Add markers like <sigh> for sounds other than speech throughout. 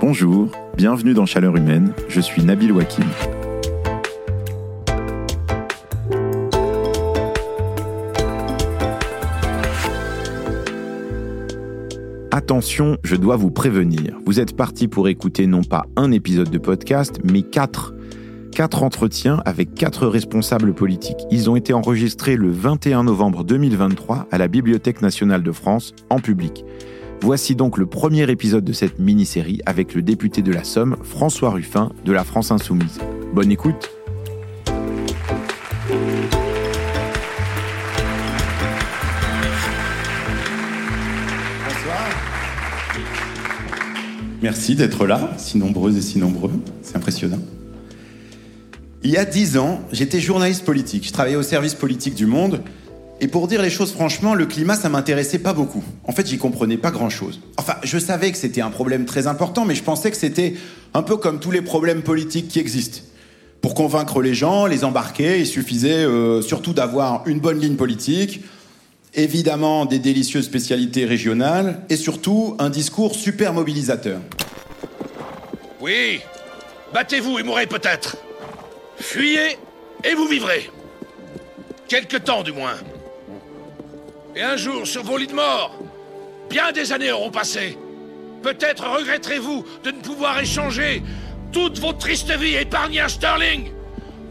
Bonjour, bienvenue dans Chaleur Humaine, je suis Nabil Wakim. Attention, je dois vous prévenir, vous êtes parti pour écouter non pas un épisode de podcast, mais quatre. Quatre entretiens avec quatre responsables politiques. Ils ont été enregistrés le 21 novembre 2023 à la Bibliothèque nationale de France en public. Voici donc le premier épisode de cette mini-série avec le député de la Somme, François Ruffin, de la France Insoumise. Bonne écoute. Merci d'être là, si nombreuses et si nombreux. C'est impressionnant. Il y a dix ans, j'étais journaliste politique. Je travaillais au service politique du Monde. Et pour dire les choses franchement, le climat, ça m'intéressait pas beaucoup. En fait, j'y comprenais pas grand-chose. Enfin, je savais que c'était un problème très important, mais je pensais que c'était un peu comme tous les problèmes politiques qui existent. Pour convaincre les gens, les embarquer, il suffisait euh, surtout d'avoir une bonne ligne politique, évidemment des délicieuses spécialités régionales, et surtout un discours super mobilisateur. Oui, battez-vous et mourrez peut-être. Fuyez et vous vivrez. Quelque temps du moins. Et un jour, sur vos lits de mort, bien des années auront passé. Peut-être regretterez-vous de ne pouvoir échanger toute votre triste vie épargnée à Sterling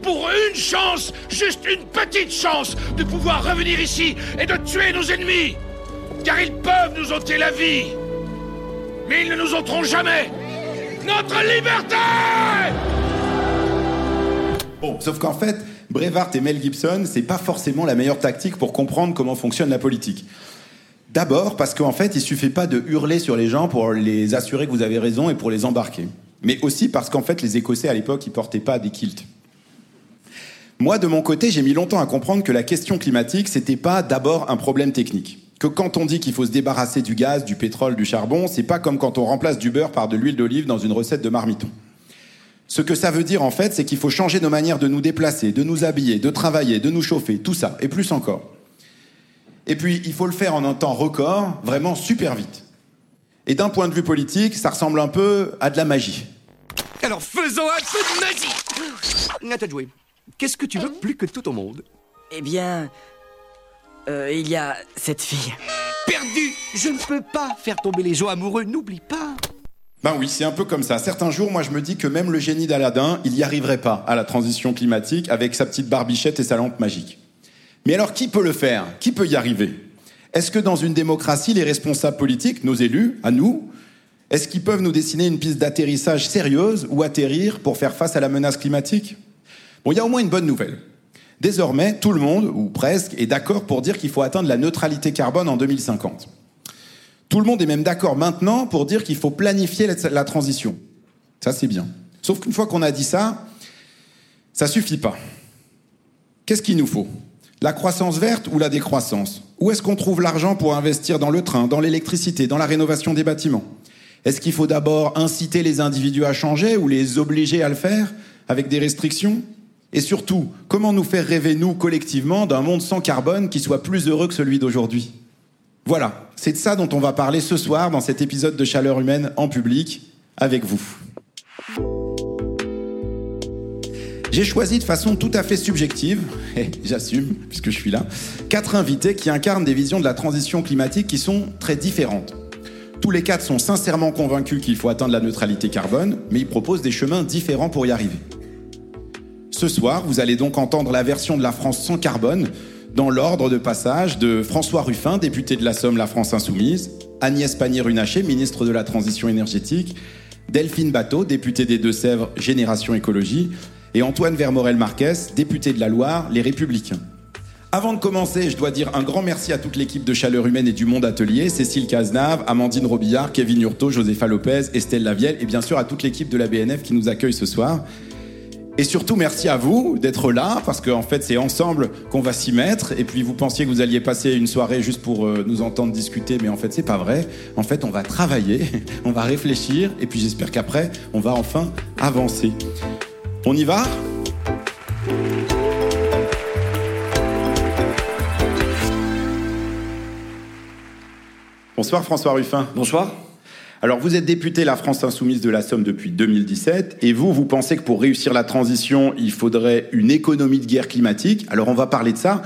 pour une chance, juste une petite chance, de pouvoir revenir ici et de tuer nos ennemis. Car ils peuvent nous ôter la vie. Mais ils ne nous ôteront jamais notre liberté Bon, sauf qu'en fait, Brevard et Mel Gibson, c'est pas forcément la meilleure tactique pour comprendre comment fonctionne la politique. D'abord parce qu'en fait, il suffit pas de hurler sur les gens pour les assurer que vous avez raison et pour les embarquer. Mais aussi parce qu'en fait, les Écossais à l'époque, ils portaient pas des kilts. Moi, de mon côté, j'ai mis longtemps à comprendre que la question climatique, c'était pas d'abord un problème technique. Que quand on dit qu'il faut se débarrasser du gaz, du pétrole, du charbon, c'est pas comme quand on remplace du beurre par de l'huile d'olive dans une recette de marmiton. Ce que ça veut dire en fait, c'est qu'il faut changer nos manières de nous déplacer, de nous habiller, de travailler, de nous chauffer, tout ça, et plus encore. Et puis, il faut le faire en un temps record, vraiment super vite. Et d'un point de vue politique, ça ressemble un peu à de la magie. Alors faisons un peu de magie de jouer. Qu'est-ce que tu veux plus que tout au monde? Eh bien, euh, il y a cette fille. Perdu Je ne peux pas faire tomber les gens amoureux, n'oublie pas Ben oui, c'est un peu comme ça. Certains jours, moi, je me dis que même le génie d'Aladin, il n'y arriverait pas à la transition climatique avec sa petite barbichette et sa lampe magique. Mais alors, qui peut le faire? Qui peut y arriver? Est-ce que dans une démocratie, les responsables politiques, nos élus, à nous, est-ce qu'ils peuvent nous dessiner une piste d'atterrissage sérieuse ou atterrir pour faire face à la menace climatique? Bon, il y a au moins une bonne nouvelle. Désormais, tout le monde, ou presque, est d'accord pour dire qu'il faut atteindre la neutralité carbone en 2050. Tout le monde est même d'accord maintenant pour dire qu'il faut planifier la transition. Ça, c'est bien. Sauf qu'une fois qu'on a dit ça, ça suffit pas. Qu'est-ce qu'il nous faut? La croissance verte ou la décroissance? Où est-ce qu'on trouve l'argent pour investir dans le train, dans l'électricité, dans la rénovation des bâtiments? Est-ce qu'il faut d'abord inciter les individus à changer ou les obliger à le faire avec des restrictions? Et surtout, comment nous faire rêver, nous, collectivement, d'un monde sans carbone qui soit plus heureux que celui d'aujourd'hui? Voilà, c'est de ça dont on va parler ce soir dans cet épisode de Chaleur humaine en public avec vous. J'ai choisi de façon tout à fait subjective, <laughs> et j'assume puisque je suis là, quatre invités qui incarnent des visions de la transition climatique qui sont très différentes. Tous les quatre sont sincèrement convaincus qu'il faut atteindre la neutralité carbone, mais ils proposent des chemins différents pour y arriver. Ce soir, vous allez donc entendre la version de la France sans carbone, dans l'ordre de passage de François Ruffin, député de la Somme La France Insoumise, Agnès Pannier-Runacher, ministre de la Transition énergétique, Delphine Bateau, députée des Deux-Sèvres Génération Écologie, et Antoine Vermorel-Marquez, député de la Loire, Les Républicains. Avant de commencer, je dois dire un grand merci à toute l'équipe de Chaleur Humaine et du Monde Atelier, Cécile Cazenave, Amandine Robillard, Kevin Hurtaud, Josépha Lopez, Estelle Lavielle, et bien sûr à toute l'équipe de la BNF qui nous accueille ce soir. Et surtout, merci à vous d'être là, parce qu'en fait, c'est ensemble qu'on va s'y mettre. Et puis, vous pensiez que vous alliez passer une soirée juste pour euh, nous entendre discuter, mais en fait, c'est pas vrai. En fait, on va travailler, <laughs> on va réfléchir, et puis j'espère qu'après, on va enfin avancer. On y va? Bonsoir François Ruffin. Bonsoir. Alors vous êtes député La France Insoumise de la Somme depuis 2017 et vous, vous pensez que pour réussir la transition, il faudrait une économie de guerre climatique? Alors on va parler de ça.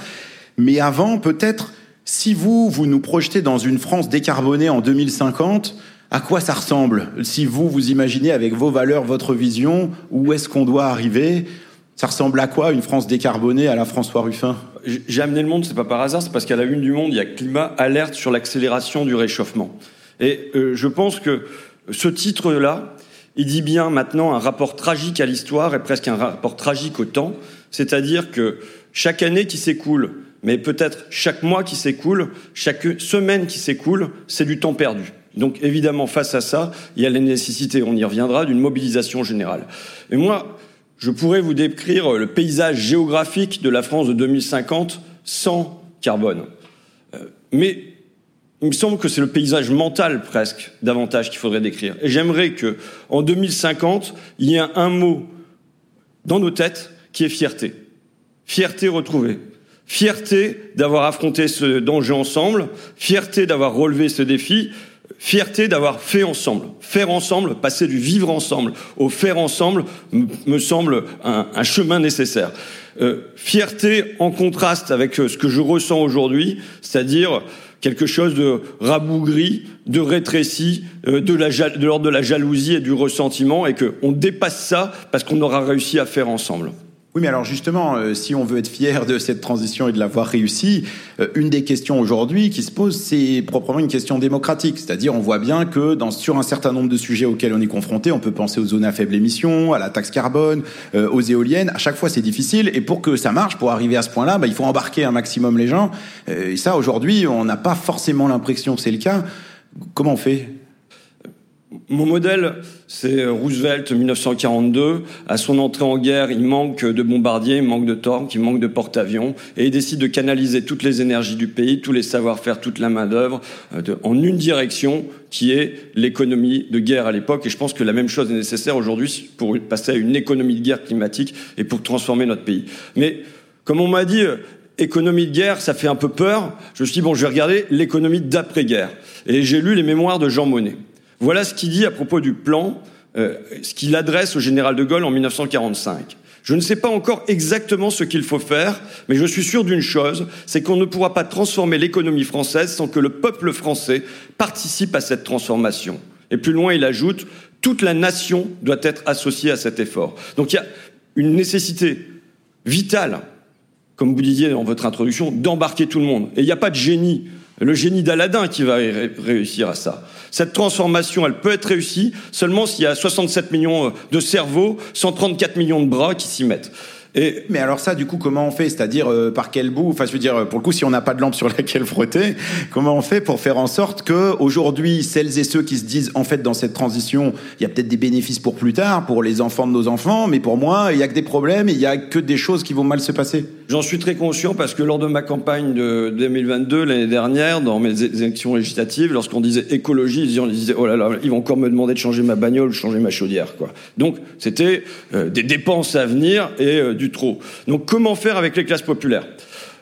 Mais avant, peut-être, si vous, vous nous projetez dans une France décarbonée en 2050, à quoi ça ressemble? Si vous, vous imaginez avec vos valeurs, votre vision, où est-ce qu'on doit arriver? Ça ressemble à quoi une France décarbonée à la François Ruffin? J'ai amené le monde, c'est pas par hasard, c'est parce qu'à la une du monde, il y a climat alerte sur l'accélération du réchauffement. Et euh, je pense que ce titre-là, il dit bien maintenant un rapport tragique à l'histoire et presque un rapport tragique au temps. C'est-à-dire que chaque année qui s'écoule, mais peut-être chaque mois qui s'écoule, chaque semaine qui s'écoule, c'est du temps perdu. Donc évidemment, face à ça, il y a la nécessité, on y reviendra, d'une mobilisation générale. Et moi, je pourrais vous décrire le paysage géographique de la France de 2050 sans carbone. Euh, mais il me semble que c'est le paysage mental presque davantage qu'il faudrait décrire. Et j'aimerais que, en 2050, il y ait un mot dans nos têtes qui est fierté. Fierté retrouvée. Fierté d'avoir affronté ce danger ensemble. Fierté d'avoir relevé ce défi fierté d'avoir fait ensemble. Faire ensemble, passer du vivre ensemble au faire ensemble me semble un, chemin nécessaire. Euh, fierté en contraste avec euh, ce que je ressens aujourd'hui, c'est-à-dire quelque chose de rabougri, de rétréci, euh, de l'ordre de la jalousie et du ressentiment, et qu'on dépasse ça parce qu'on aura réussi à faire ensemble. Oui, mais alors justement, euh, si on veut être fier de cette transition et de l'avoir réussi, euh, une des questions aujourd'hui qui se pose, c'est proprement une question démocratique. C'est-à-dire, on voit bien que dans, sur un certain nombre de sujets auxquels on est confronté, on peut penser aux zones à faible émission, à la taxe carbone, euh, aux éoliennes. À chaque fois, c'est difficile. Et pour que ça marche, pour arriver à ce point-là, bah, il faut embarquer un maximum les gens. et ça, aujourd'hui, on n'a pas forcément l'impression que c'est le cas. Comment on fait? Mon modèle, c'est Roosevelt 1942. À son entrée en guerre, il manque de bombardiers, il manque de tanks, il manque de porte-avions, et il décide de canaliser toutes les énergies du pays, tous les savoir-faire, toute la main-d'œuvre, euh, en une direction, qui est l'économie de guerre à l'époque. Et je pense que la même chose est nécessaire aujourd'hui pour passer à une économie de guerre climatique et pour transformer notre pays. Mais comme on m'a dit, euh, économie de guerre, ça fait un peu peur. Je me suis dit, bon, je vais regarder l'économie d'après-guerre. Et j'ai lu les mémoires de Jean Monnet. Voilà ce qu'il dit à propos du plan, euh, ce qu'il adresse au général de Gaulle en 1945. Je ne sais pas encore exactement ce qu'il faut faire, mais je suis sûr d'une chose, c'est qu'on ne pourra pas transformer l'économie française sans que le peuple français participe à cette transformation. Et plus loin, il ajoute, toute la nation doit être associée à cet effort. Donc il y a une nécessité vitale, comme vous disiez dans votre introduction, d'embarquer tout le monde. Et il n'y a pas de génie le génie d'Aladin qui va réussir à ça. Cette transformation, elle peut être réussie seulement s'il y a 67 millions de cerveaux, 134 millions de bras qui s'y mettent. Et, mais alors ça, du coup, comment on fait? C'est-à-dire euh, par quel bout? Enfin, je veux dire, pour le coup, si on n'a pas de lampe sur laquelle frotter, comment on fait pour faire en sorte que aujourd'hui, celles et ceux qui se disent, en fait, dans cette transition, il y a peut-être des bénéfices pour plus tard, pour les enfants de nos enfants, mais pour moi, il y a que des problèmes, il y a que des choses qui vont mal se passer? J'en suis très conscient parce que lors de ma campagne de 2022 l'année dernière, dans mes élections législatives, lorsqu'on disait écologie, on disait oh là là, ils vont encore me demander de changer ma bagnole, de changer ma chaudière, quoi. Donc c'était euh, des dépenses à venir et euh, trop. Donc comment faire avec les classes populaires?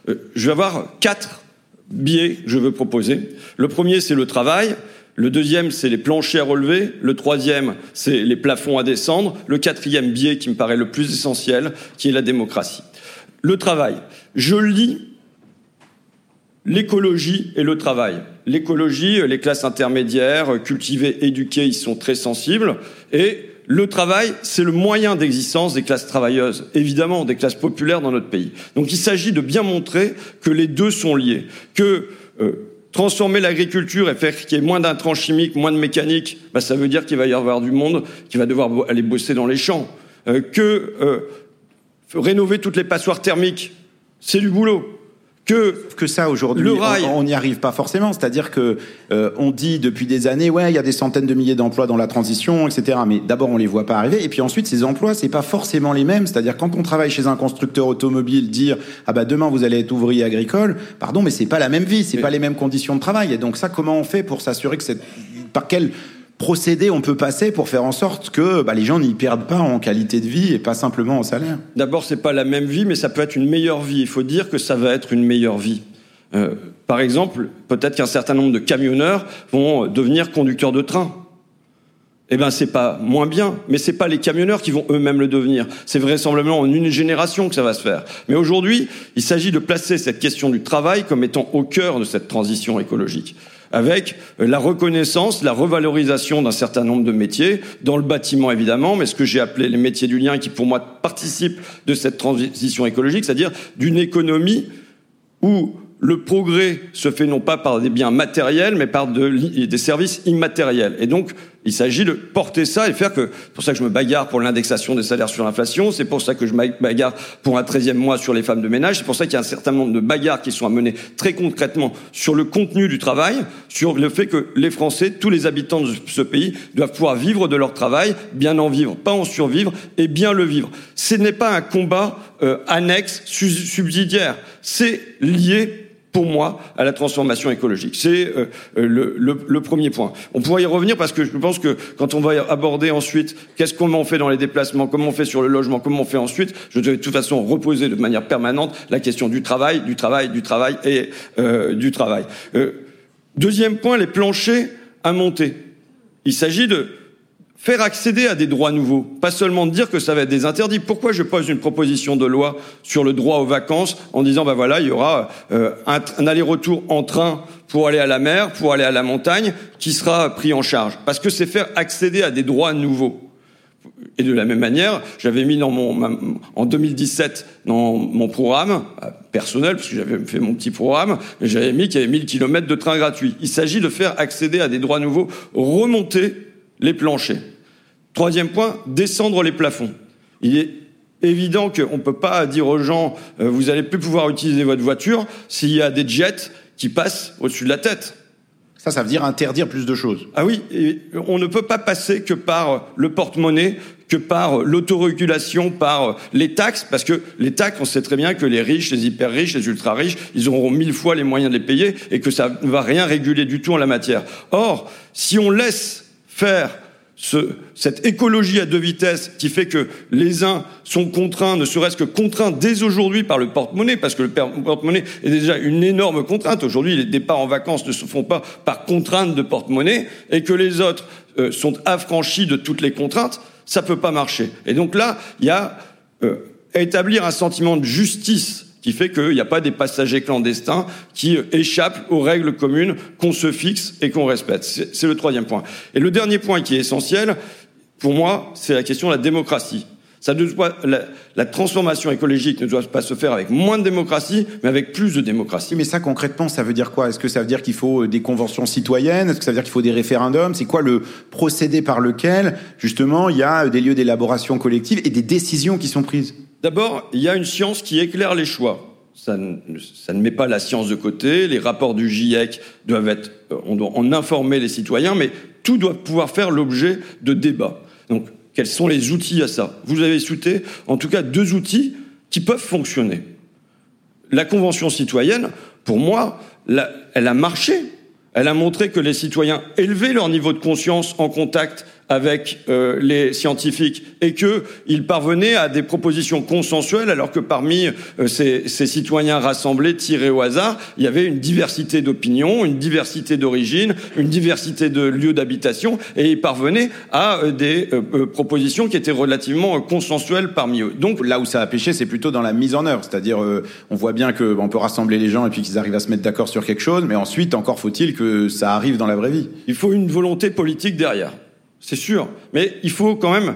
Euh, Je vais avoir quatre biais que je veux proposer. Le premier, c'est le travail. Le deuxième, c'est les planchers à relever. Le troisième, c'est les plafonds à descendre. Le quatrième biais qui me paraît le plus essentiel, qui est la démocratie. Le travail. Je lis l'écologie et le travail. L'écologie, les classes intermédiaires, cultivées, éduquées, ils sont très sensibles. Et le travail, c'est le moyen d'existence des classes travailleuses, évidemment, des classes populaires dans notre pays. Donc il s'agit de bien montrer que les deux sont liés, que euh, transformer l'agriculture et faire qu'il y ait moins d'intrants chimiques, moins de mécanique, bah, ça veut dire qu'il va y avoir du monde qui va devoir aller bosser dans les champs. Euh, que euh, rénover toutes les passoires thermiques, c'est du boulot. Que que ça aujourd'hui on n'y arrive pas forcément. C'est-à-dire que euh, on dit depuis des années ouais il y a des centaines de milliers d'emplois dans la transition etc mais d'abord on les voit pas arriver. Et puis ensuite ces emplois c'est pas forcément les mêmes. C'est-à-dire quand on travaille chez un constructeur automobile dire ah bah demain vous allez être ouvrier agricole pardon mais c'est pas la même vie. C'est pas les mêmes conditions de travail. Et donc ça comment on fait pour s'assurer que c'est par quel procédé on peut passer pour faire en sorte que bah, les gens n'y perdent pas en qualité de vie et pas simplement en salaire D'abord, c'est pas la même vie, mais ça peut être une meilleure vie. Il faut dire que ça va être une meilleure vie. Euh, par exemple, peut-être qu'un certain nombre de camionneurs vont devenir conducteurs de train. eh ben c'est pas moins bien, mais c'est pas les camionneurs qui vont eux-mêmes le devenir. C'est vraisemblablement en une génération que ça va se faire. Mais aujourd'hui, il s'agit de placer cette question du travail comme étant au cœur de cette transition écologique avec la reconnaissance, la revalorisation d'un certain nombre de métiers, dans le bâtiment évidemment, mais ce que j'ai appelé les métiers du lien qui pour moi participent de cette transition écologique, c'est-à-dire d'une économie où le progrès se fait non pas par des biens matériels, mais par des services immatériels. Et donc, il s'agit de porter ça et faire que, c'est pour ça que je me bagarre pour l'indexation des salaires sur l'inflation, c'est pour ça que je me bagarre pour un 13e mois sur les femmes de ménage, c'est pour ça qu'il y a un certain nombre de bagarres qui sont à mener très concrètement sur le contenu du travail, sur le fait que les Français, tous les habitants de ce pays, doivent pouvoir vivre de leur travail, bien en vivre, pas en survivre, et bien le vivre. Ce n'est pas un combat euh, annexe, subsidiaire, c'est lié pour moi, à la transformation écologique. C'est euh, euh, le, premier point. On pourrait y revenir parce que je pense que quand on va aborder ensuite qu'est-ce qu'on fait dans les déplacements, comment on fait sur le logement, comment on fait ensuite, je vais de toute façon reposer de manière permanente la question du travail, du travail, du travail et euh, du travail. Deuxième point, les planchers à monter. Il s'agit de faire accéder à des droits nouveaux, pas seulement dire que ça va être des interdits. Pourquoi je pose une proposition de loi sur le droit aux vacances en disant ben voilà, il y aura euh, un, aller-retour en train pour aller à la mer, pour aller à la montagne, qui sera pris en charge? Parce que c'est faire accéder à des droits nouveaux. Et de la même manière, j'avais mis dans mon, en 2017 dans mon programme euh, personnel, parce que j'avais fait mon petit programme, j'avais mis qu'il y avait 1000 km de train gratuit. Il s'agit de faire accéder à des droits nouveaux, remonter les planchers. Troisième point, descendre les plafonds. Il est évident qu'on ne peut pas dire aux gens euh, vous allez plus pouvoir utiliser votre voiture s'il y a des jets qui passent au-dessus de la tête. Ça, ça veut dire interdire plus de choses. Ah oui, on ne peut pas passer que par le porte-monnaie, que par l'autorégulation, par les taxes, parce que les taxes, on sait très bien que les riches, les hyper riches, les ultra riches, ils auront mille fois les moyens de les payer et que ça ne va rien réguler du tout en la matière. Or, si on laisse faire ce, cette écologie à deux vitesses qui fait que les uns sont contraints, ne serait-ce que contraints dès aujourd'hui par le porte-monnaie, parce que le porte-monnaie est déjà une énorme contrainte. Aujourd'hui, les départs en vacances ne se font pas par contrainte de porte-monnaie, et que les autres euh, sont affranchis de toutes les contraintes, ça peut pas marcher. Et donc là, il y a euh, établir un sentiment de justice qui fait qu'il n'y a pas des passagers clandestins qui échappent aux règles communes qu'on se fixe et qu'on respecte. C'est le troisième point. Et le dernier point qui est essentiel, pour moi, c'est la question de la démocratie. Ça ne doit, la, la, transformation écologique ne doit pas se faire avec moins de démocratie, mais avec plus de démocratie. Mais ça, concrètement, ça veut dire quoi? Est-ce que ça veut dire qu'il faut des conventions citoyennes? Est-ce que ça veut dire qu'il faut des référendums? C'est quoi le procédé par lequel, justement, il y a des lieux d'élaboration collective et des décisions qui sont prises? D'abord, il y a une science qui éclaire les choix. Ça ne, ça ne, met pas la science de côté. Les rapports du GIEC doivent être, on doit en informer les citoyens, mais tout doit pouvoir faire l'objet de débats. Donc, quels sont les outils à ça? Vous avez souhaité, en tout cas, deux outils qui peuvent fonctionner. La Convention citoyenne, pour moi, elle a marché. Elle a montré que les citoyens élevaient leur niveau de conscience en contact avec euh, les scientifiques et qu'ils parvenaient à des propositions consensuelles alors que parmi euh, ces, ces, citoyens rassemblés, tirés au hasard, il y avait une diversité d'opinions, une diversité d'origines, une diversité de lieux d'habitation et ils parvenaient à euh, des euh, propositions qui étaient relativement consensuelles parmi eux. Donc là où ça a pêché, c'est plutôt dans la mise en œuvre, c'est-à-dire on voit bien qu'on peut rassembler les gens et puis qu'ils arrivent à se mettre d'accord sur quelque chose, mais ensuite encore faut-il que ça arrive dans la vraie vie. Il faut une volonté politique derrière c'est sûr. Mais il faut quand même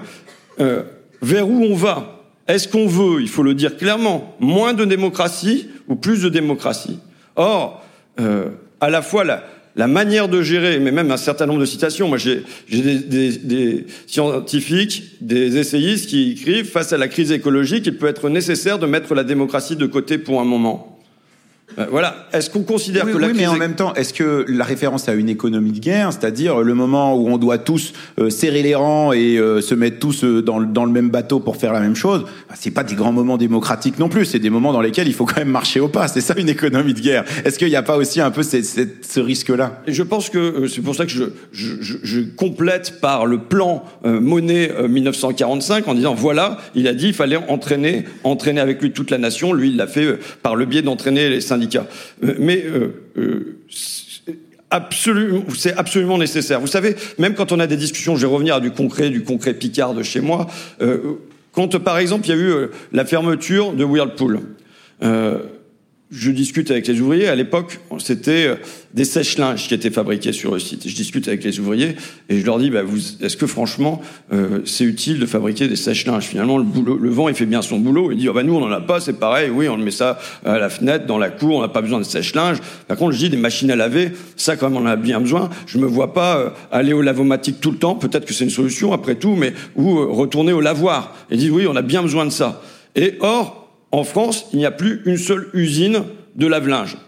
euh, vers où on va? Est-ce qu'on veut, il faut le dire clairement, moins de démocratie ou plus de démocratie? Or, euh, à la fois la, manière de gérer, mais même un certain nombre de citations. Moi, j'ai des, des, des, scientifiques, des essayistes qui écrivent face à la crise écologique, il peut être nécessaire de mettre la démocratie de côté pour un moment. Euh, voilà. Est-ce qu'on considère oui, que la oui, mais en même temps, est-ce que la référence à une économie de guerre, c'est-à-dire le moment où on doit tous euh, serrer les rangs et euh, se mettre tous euh, dans, le, dans, le même bateau pour faire la même chose, bah, c'est pas des grands moments démocratiques non plus. C'est des moments dans lesquels il faut quand même marcher au pas. C'est ça une économie de guerre. Est-ce qu'il n'y a pas aussi un peu cette, cette, ce risque-là? Je pense que c'est pour ça que je, je, je, complète par le plan Monet 1945 en disant voilà, il a dit il fallait entraîner, entraîner avec lui toute la nation. Lui, il l'a fait par le biais d'entraîner les syndicats. Euh, mais euh, euh, c'est absolument nécessaire. Vous savez, même quand on a des discussions, je vais revenir à du concret, du concret Picard de chez moi. Quand, par exemple, il y a eu la fermeture de Whirlpool. Je discute avec les ouvriers. À l'époque, c'était euh, des sèche-linges qui étaient fabriqués sur le site. Je discute avec les ouvriers et je leur dis bah, est-ce que franchement, euh, c'est utile de fabriquer des sèche-linges? Finalement, le, boulot, le vent, il fait bien son boulot. Il dit oh, bah, nous, on n'en a pas, c'est pareil. Oui, on met ça à la fenêtre, dans la cour, on n'a pas besoin de sèche-linges. Par contre, je dis des machines à laver, ça, quand même, on en a bien besoin. Je me vois pas euh, aller au lavomatique tout le temps. Peut-être que c'est une solution après tout, mais ou retourner au lavoir. Et dit oui, on a bien besoin de ça. Et or, en France, il n'y a plus une seule usine de lave-linge.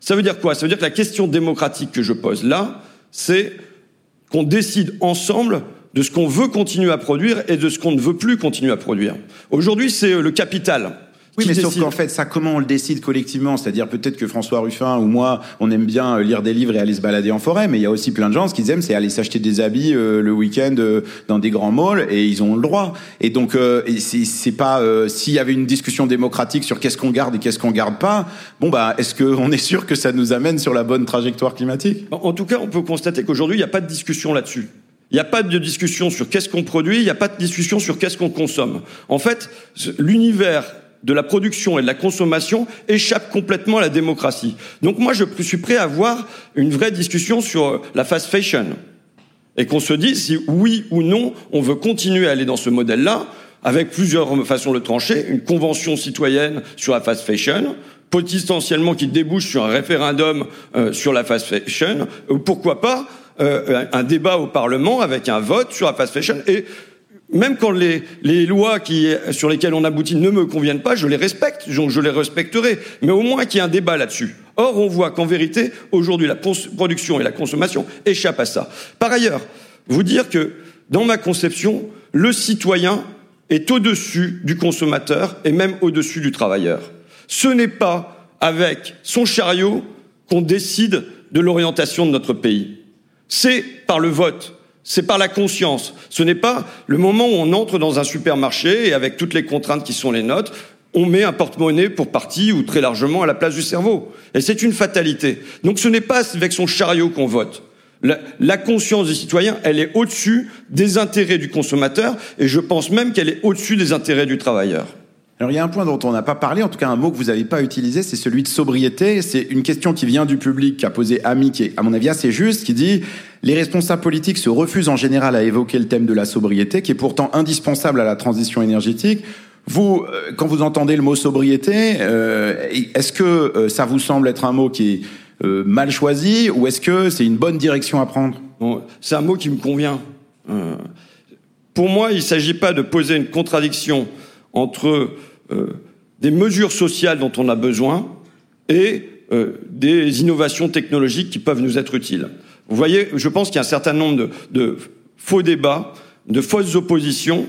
Ça veut dire quoi? Ça veut dire que la question démocratique que je pose là, c'est qu'on décide ensemble de ce qu'on veut continuer à produire et de ce qu'on ne veut plus continuer à produire. Aujourd'hui, c'est le capital oui, mais sauf qu'en fait, ça, comment on le décide collectivement? C'est-à-dire peut-être que François Ruffin ou moi, on aime bien euh, lire des livres et aller se balader en forêt, mais il y a aussi plein de gens, ce qu'ils aiment, c'est aller s'acheter des habits euh, le week-end euh, dans des grands malls, et ils ont le droit. Et donc, c'est pas s'il y avait une discussion démocratique sur qu'est-ce qu'on garde et qu'est-ce qu'on garde pas. Bon, bah, est-ce qu'on est sûr que ça nous amène sur la bonne trajectoire climatique? En tout cas, on peut constater qu'aujourd'hui, il n'y a pas de discussion là-dessus. Il n'y a pas de discussion sur qu'est-ce qu'on produit, il n'y a pas de discussion sur qu'est-ce qu'on consomme. En fait, l'univers de la production et de la consommation échappe complètement à la démocratie. Donc moi, je suis prêt à avoir une vraie discussion sur la fast fashion. Et qu'on se dise si oui ou non on veut continuer à aller dans ce modèle-là, avec plusieurs façons de trancher, une convention citoyenne sur la fast fashion, potentiellement qui débouche sur un référendum euh, sur la fast fashion, ou pourquoi pas euh, un débat au Parlement avec un vote sur la fast fashion. Et même quand les, les, lois sur lesquelles on aboutit ne me conviennent pas, je les respecte, je, je les respecterai, mais au moins qu'il y ait un débat là-dessus. Or, on voit qu'en vérité, aujourd'hui, la production et la consommation échappent à ça. Par ailleurs, vous dire que, dans ma conception, le citoyen est au-dessus du consommateur et même au-dessus du travailleur. Ce n'est pas avec son chariot qu'on décide de l'orientation de notre pays. C'est par le vote c'est par la conscience. Ce n'est pas le moment où on entre dans un supermarché et avec toutes les contraintes qui sont les nôtres, on met un porte-monnaie pour partie ou très largement à la place du cerveau. Et c'est une fatalité. Donc ce n'est pas avec son chariot qu'on vote. La, conscience des citoyens, elle est au-dessus des intérêts du consommateur et je pense même qu'elle est au-dessus des intérêts du travailleur. Alors il y a un point dont on n'a pas parlé, en tout cas un mot que vous n'avez pas utilisé, c'est celui de sobriété. C'est une question qui vient du public, qui a posé Ami, qui est à mon avis assez juste, qui dit les responsables politiques se refusent en général à évoquer le thème de la sobriété, qui est pourtant indispensable à la transition énergétique. Vous, euh, quand vous entendez le mot sobriété, euh, est-ce que euh, ça vous semble être un mot qui est mal choisi ou est-ce que c'est une bonne direction à prendre? C'est un mot qui me convient. pour moi, il ne s'agit pas de poser une contradiction entre des mesures sociales dont on a besoin et euh, des innovations technologiques qui peuvent nous être utiles. Vous voyez, je pense qu'il y a un certain nombre de, de faux débats, de fausses oppositions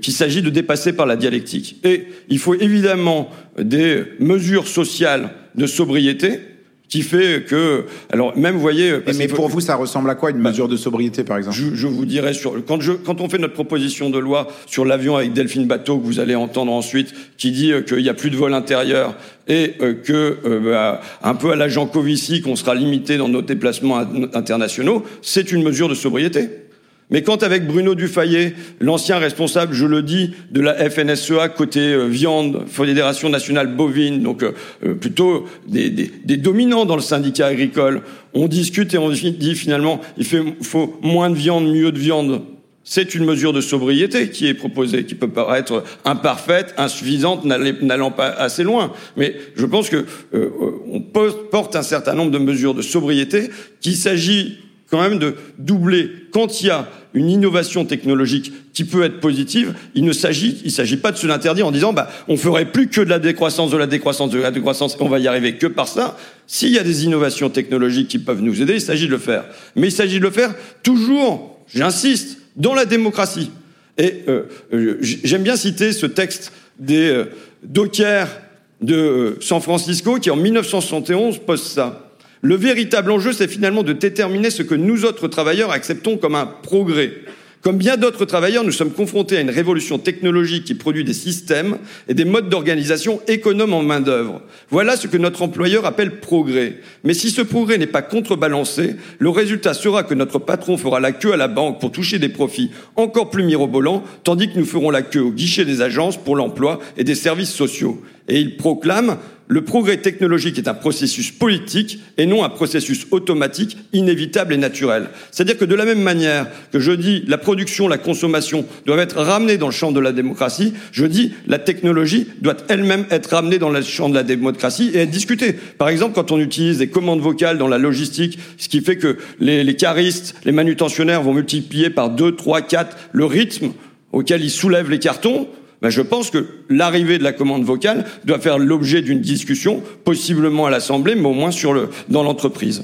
qu'il s'agit de dépasser par la dialectique. Et il faut évidemment des mesures sociales de sobriété, qui fait que, alors même, vous voyez. mais pour vous, ça ressemble à quoi une mesure de sobriété, par exemple? je, je, vous dirais sur quand je quand on fait notre proposition de loi sur l'avion avec Delphine Bateau que vous allez entendre ensuite, qui dit euh, qu'il n'y a plus de vol intérieur et euh, que euh, bah, un peu à la Jean Covici qu'on sera limité dans nos déplacements internationaux, c'est une mesure de sobriété. Mais quand avec Bruno Dufayet, l'ancien responsable, je le dis, de la FNSEA côté euh, viande, Fédération nationale bovine, donc euh, euh, plutôt des, dominants dans le syndicat agricole, on discute et on dit finalement il faut moins de viande, mieux de viande. C'est une mesure de sobriété qui est proposée, qui peut paraître imparfaite, insuffisante, n'allant pas assez loin. Mais je pense que on porte un certain nombre de mesures de sobriété qu'il s'agit quand même de doubler. Quand il y a une innovation technologique qui peut être positive, il ne s'agit, il s'agit pas de se l'interdire en disant, bah, on ferait plus que de la décroissance, de la décroissance, de la décroissance, on va y arriver que par ça. S'il y a des innovations technologiques qui peuvent nous aider, il s'agit de le faire. Mais il s'agit de le faire toujours, j'insiste, dans la démocratie. Et euh, euh j'aime bien citer ce texte des euh, dockers de euh, San Francisco qui en 1971 pose ça. Le véritable enjeu, c'est finalement de déterminer ce que nous autres travailleurs acceptons comme un progrès, Comme bien d'autres travailleurs, nous sommes confrontés à une révolution technologique qui produit des systèmes et des modes d'organisation économes en main-d'œuvre. Voilà ce que notre employeur appelle progrès. Mais si ce progrès n'est pas contrebalancé, le résultat sera que notre patron fera la queue à la banque pour toucher des profits encore plus mirobolants, tandis que nous ferons la queue au guichet des agences pour l'emploi et des services sociaux. Et il proclame le progrès technologique est un processus politique et non un processus automatique, inévitable et naturel. C'est-à-dire que de la même manière que je dis la production, la consommation doivent être ramenées dans le champ de la démocratie, je dis la technologie doit elle-même être ramenée dans le champ de la démocratie et être discutée. Par exemple, quand on utilise des commandes vocales dans la logistique, ce qui fait que les, les caristes, les manutentionnaires vont multiplier par 2, 3, 4 le rythme auquel ils soulèvent les cartons, ben je pense que l'arrivée de la commande vocale doit faire l'objet d'une discussion, possiblement à l'Assemblée, mais au moins dans l'entreprise.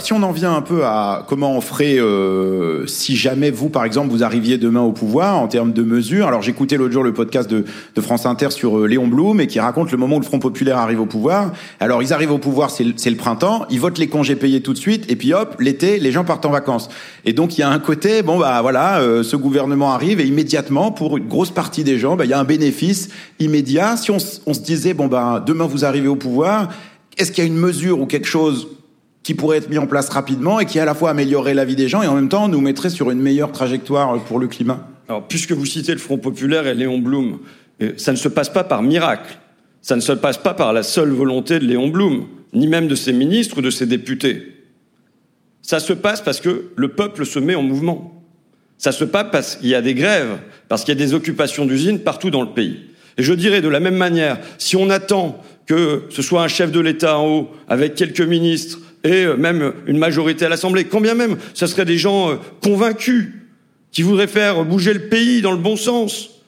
Alors si on en vient un peu à comment on ferait euh, si jamais vous, par exemple, vous arriviez demain au pouvoir en termes de mesures. Alors j'écoutais l'autre jour le podcast de, de France Inter sur euh, Léon Blum et qui raconte le moment où le Front Populaire arrive au pouvoir. Alors ils arrivent au pouvoir, c'est le, le printemps, ils votent les congés payés tout de suite et puis hop, l'été, les gens partent en vacances. Et donc il y a un côté, bon bah voilà, euh, ce gouvernement arrive et immédiatement pour une grosse partie des gens, bah, il y a un bénéfice immédiat. Si on, on se disait, bon bah demain vous arrivez au pouvoir, est-ce qu'il y a une mesure ou quelque chose qui pourrait être mis en place rapidement et qui à la fois améliorerait la vie des gens et en même temps nous mettrait sur une meilleure trajectoire pour le climat Alors, puisque vous citez le Front Populaire et Léon Blum, euh, ça ne se passe pas par miracle. Ça ne se passe pas par la seule volonté de Léon Blum, ni même de ses ministres ou de ses députés. Ça se passe parce que le peuple se met en mouvement. Ça se passe parce qu'il y a des grèves, parce qu'il y a des occupations d'usines partout dans le pays. Et je dirais de la même manière, si on attend que ce soit un chef de l'État en haut, avec quelques ministres et euh, même une majorité à l'Assemblée, quand bien même ce seraient des gens euh, convaincus, qui voudraient faire bouger le pays dans le bon sens.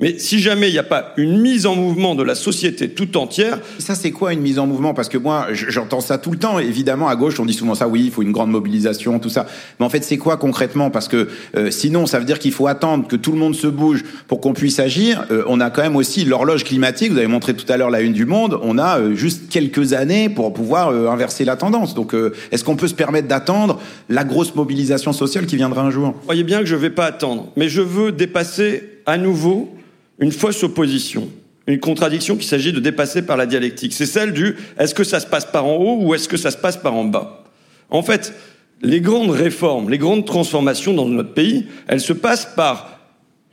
Mais si jamais il n'y a pas une mise en mouvement de la société tout entière, Ça, c'est quoi une mise en mouvement? Parce que moi, j'entends ça tout le temps. Évidemment, à gauche, on dit souvent ça, oui, il faut une grande mobilisation, tout ça. Mais en fait, c'est quoi concrètement? Parce que euh, sinon, ça veut dire qu'il faut attendre que tout le monde se bouge pour qu'on puisse agir. Euh, on a quand même aussi l'horloge climatique. Vous avez montré tout à l'heure la une du Monde. On a euh, juste quelques années pour pouvoir euh, inverser la tendance. Donc, euh, est-ce qu'on peut se permettre d'attendre la grosse mobilisation sociale qui viendra un jour? Voyez bien que je ne vais pas attendre, mais je veux dépasser à nouveau une fausse opposition, une contradiction qu'il s'agit de dépasser par la dialectique. C'est celle du est-ce que ça se passe par en haut ou est-ce que ça se passe par en bas? En fait, les grandes réformes, les grandes transformations dans notre pays, elles se passent par